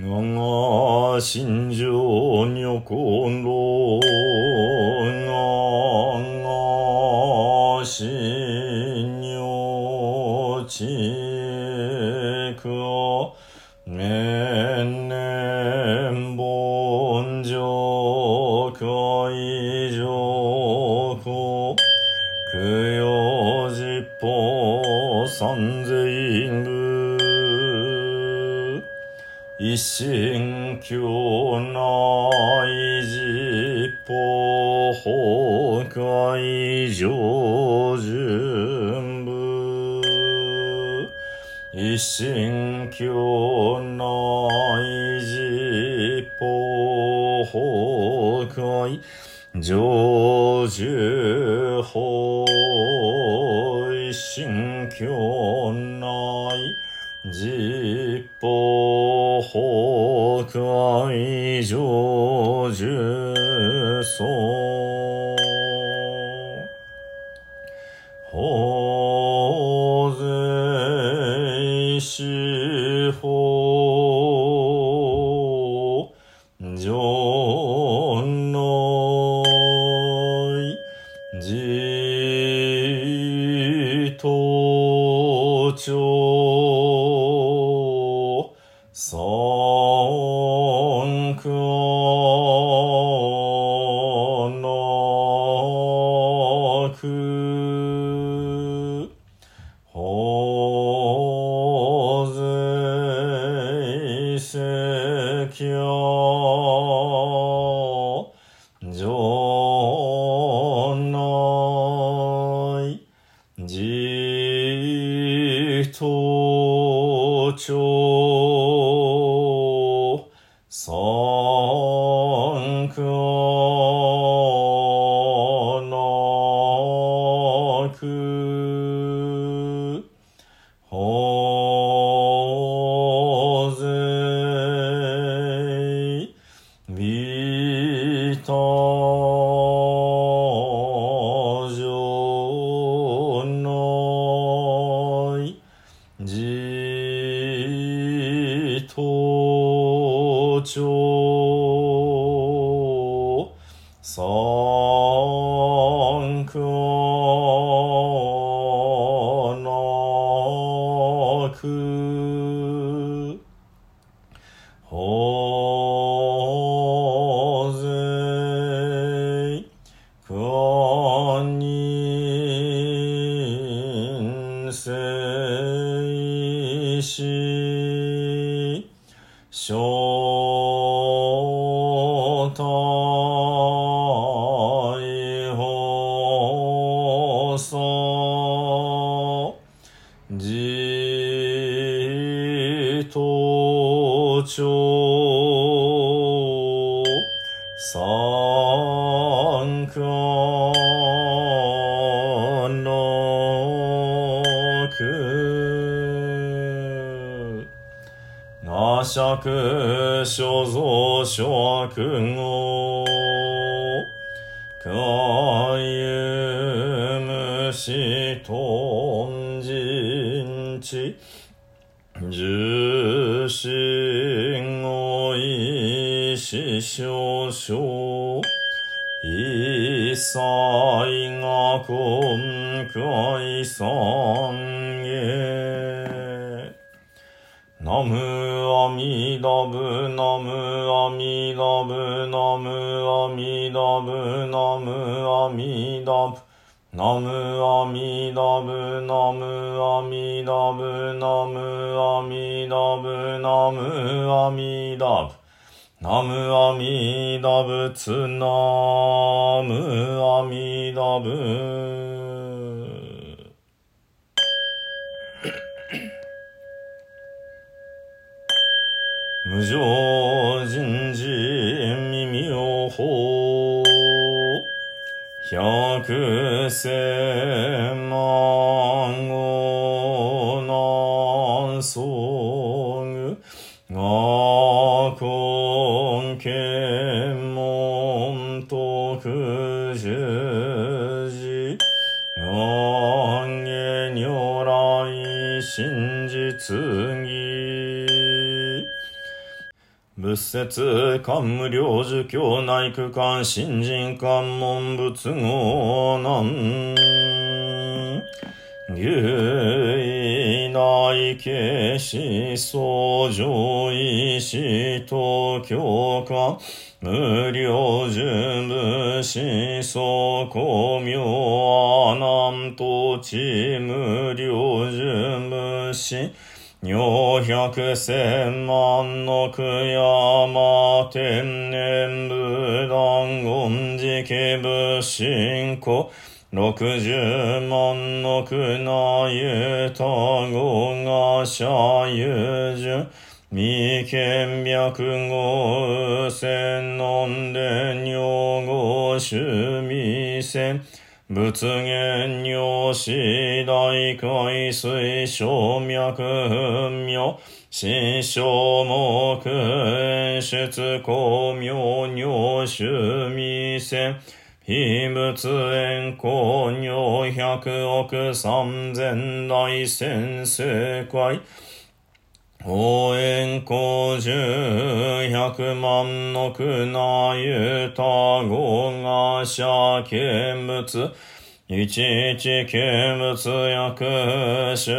がが心情にょこんろ、我が心よちくを、めんねんぼんじょうかいじょうこ、くよじっぽさんぜいんぐ一心教内実法崩壊上順部。一心教内実法崩壊上樹法一心教内実法北愛上重層三光の苦。我釈所蔵諸君を。かゆむしとんじんち。十師少々。一切が今回三へ。ナムアミダブナムアミダブナムアミダブナムアミダブ。ナムアミダブナムアミダブナムアミダブナムアミダブ。ナムアミダブツナムアミダブ。無常人事未妙法百千万語南宋具我来真実義仏説、官無量寿教内区間、新人官門仏語南。牛内形思想上意志東京化無料順部思想公明阿南土地無料順部思女百千万の句山天然武断言寺家部信仰六十万の句なゆたごがしゃゆじゅ未見脈語千 non 伝用語趣味線。仏言尿子大海水小脈分明心小目出公明尿趣味線非仏縁公尿百億三千大千世界。応援工十百万の苦なゆたごが者見物一一見物薬種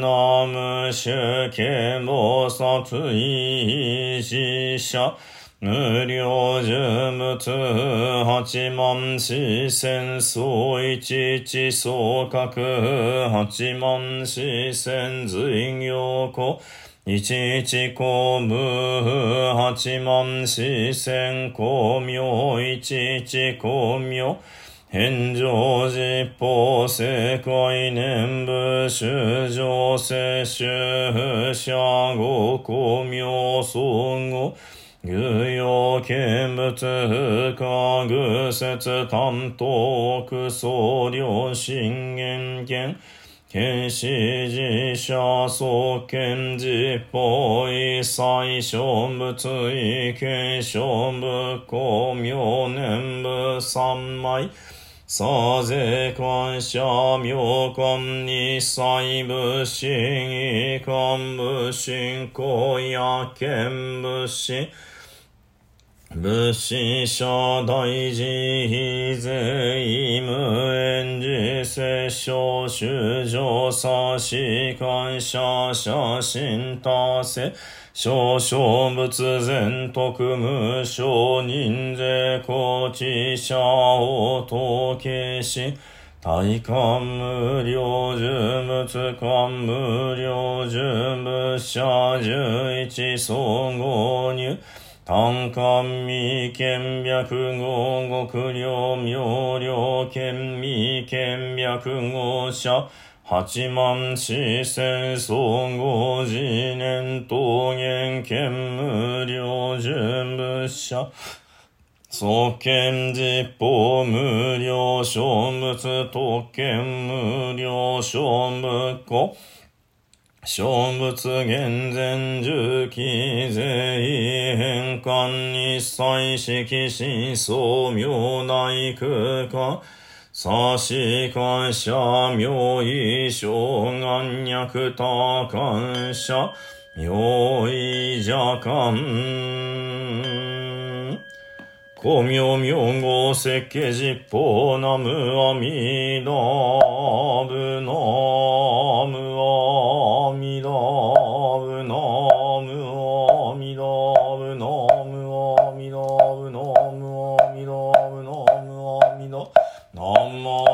ナム種見菩薩維持者無料呪物八万四千総一一総格八万四千随行庫。一一公部八万四千公明一一公明返上実法世界念部主上世主者語公明総合偶用見物不可愚説担当苦総量信玄権検視自社創建実法一切小物意見小部公明年部三枚さぜ感謝妙観に細部心意観部信仰や見部心仏師者大事非税無縁自世小主上差し感謝写真達成少々仏前特無少人税高知者を統計し体感無料呪物感無料呪物者十一総合入単漢未見白語極量妙量見未見白語者八万四千総合次年桃源見無料準物者創建実法無料小物特権無料小物庫小仏厳前重機税変換一切式真相妙大空間差し感謝妙意小眼脈多感謝。妙意邪感公明明号設計実法ナムアミダブナムアミダブナムアミダブナムアミダブナムアミダブナムアミダナムアイダ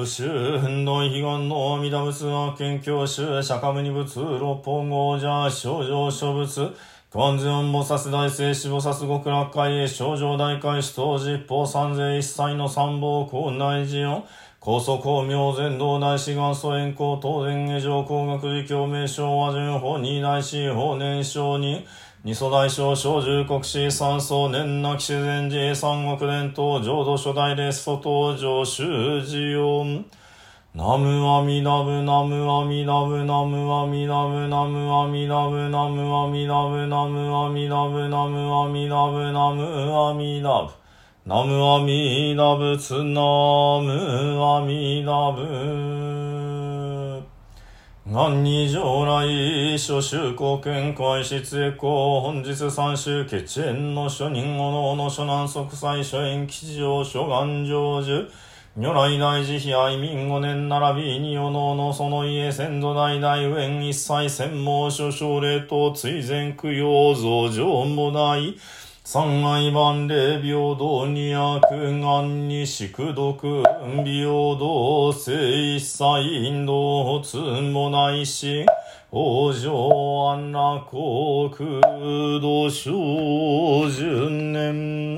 武州運動悲願の阿弥陀仏は県教宗釈迦無二仏六本王者症状諸仏観世音菩薩大聖死菩薩極楽会へ少女大会死当実法三世一切の参謀校内寺音高速公明全道大師元素炎行東前下上工学寺共鳴称和順法二大師法年少人二祖大将小十国史三祖年亡き自然寺三国伝統浄土初代列祖登場修士音ナムアミナブナムアミナブナムアミナブナムアミナブナムアミナブナムアミナブナムアミナブナムアミナブナムアミナブツナムアミナブ何に将来、諸州公見解室へ公、本日三州決縁の諸人おのおの諸南即祭諸縁吉祥諸願成就。如来大慈悲愛民五年並びに世おのその家先祖代々縁一切専門諸奨霊と追善供養増上もない。三愛万霊平等に悪願に宿毒平等聖一切引導つもないし往生安楽国土小純年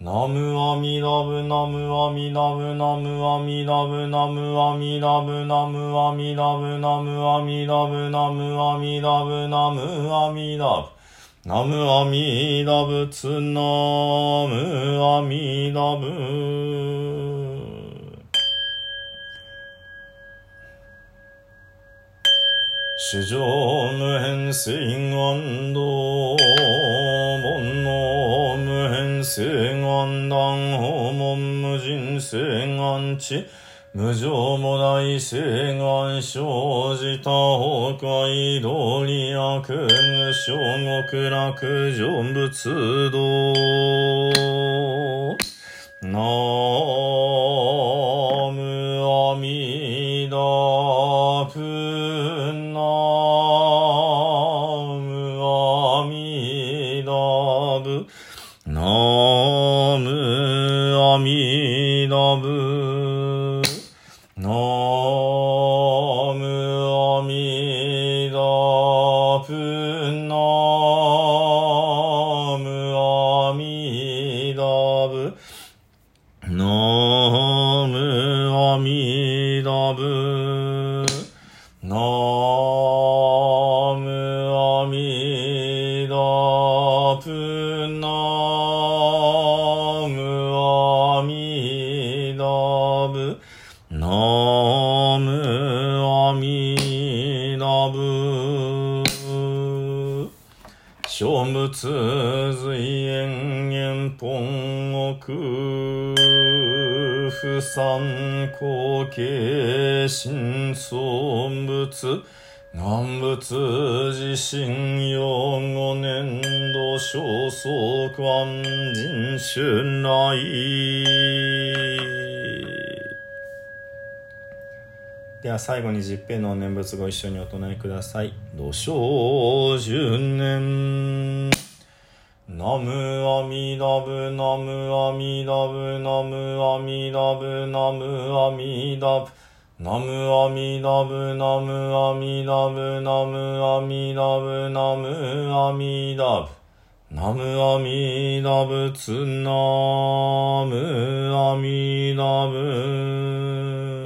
ナムアミラブナムアミラブナムアミラブナムアミラブナムアミラブナムアミラブナムアミラブナムアミラブナムアミダブツナムアミダブ。史上無変性願道煩悩無変性願断訪問無人性願地。無常もない誓願生じた崩壊道理悪無小極楽成仏道。なあ。諸仏随縁縁本国不三光景新相仏。南仏地震用五年度小僧官人春来では最後に十平の念仏ご一緒にお唱えください。土生十年。ナムアミダブ、ナムアミダブ、ナムアミダブ、ナムアミダブ。ナムアミダブ、ナムアミダブ、ナムアミダブ、ナムアミダブ。ナムアミダブ、ツナムアミダブ。